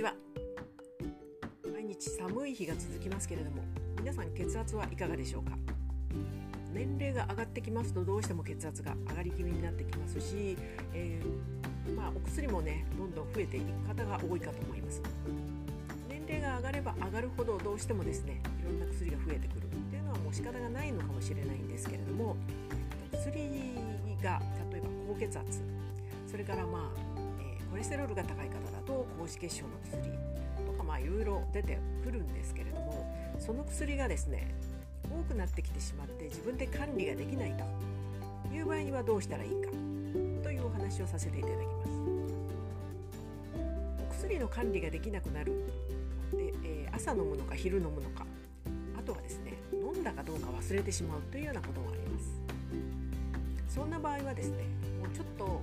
ちは。毎日寒い日が続きますけれども皆さん血圧はいかがでしょうか？年齢が上がってきますとどうしても血圧が上がり気味になってきますし、えー、まあ、お薬もねどんどん増えていく方が多いかと思います。年齢が上がれば上がるほどどうしてもですねいろんな薬が増えてくる。っていうのはもう仕方がないのかもしれないんですけれども薬が例えば高血圧それからまあコレステロールが高い方だと高脂血症の薬とかまあいろいろ出てくるんですけれどもその薬がですね多くなってきてしまって自分で管理ができないという場合にはどうしたらいいかというお話をさせていただきます。お薬の管理ができなくなるで、えー、朝飲むのか昼飲むのかあとはですね飲んだかどうか忘れてしまうというようなことがありますそんな場合はですねもうちょっと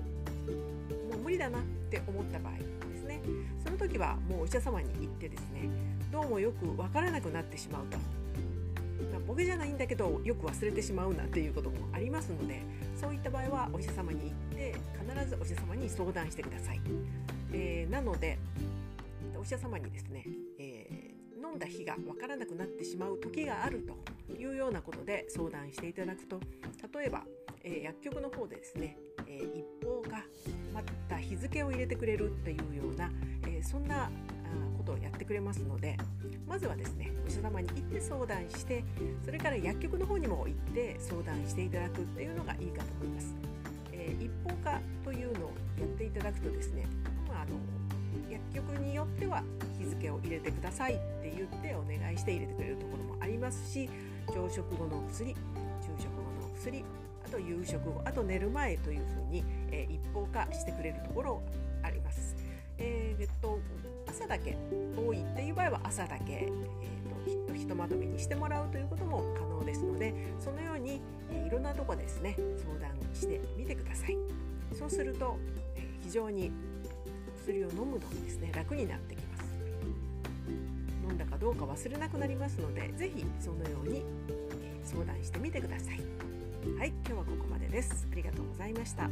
だなって思った場合ですね。その時はもうお医者様に行ってですねどうもよくわからなくなってしまうと。ボケじゃないんだけどよく忘れてしまうなんていうこともありますのでそういった場合はお医者様に行って必ずお医者様に相談してください、えー、なのでお医者様にですね、えー、飲んだ日が分からなくなってしまう時があるというようなことで相談していただくと例えば、えー、薬局の方でですね、え一方た日付を入れてくれるというような、えそんなことをやってくれますのでまずはですねお医者様に行って相談してそれから薬局の方にも行って相談していただくっていうのがいいかと思います。えー、一方化というのをやっていただくとですね、まあ、あの薬局によっては日付を入れてくださいって言ってお願いして入れてくれるところもありますし朝食後の薬昼食後の薬あと夕食後あと寝る前というふうに、えー、一方化してくれるところあります。えー、っと朝だけ多いっていう場合は朝だけ、えーと、ひとまとめにしてもらうということも可能ですのでそのように、えー、いろんなとこですね相談してみてください。そうすると、えー、非常に薬を飲むのがですね楽になってきます。飲んだかどうか忘れなくなりますので是非そのように、えー、相談してみてください。はい今日はここまでです。ありがとうございました。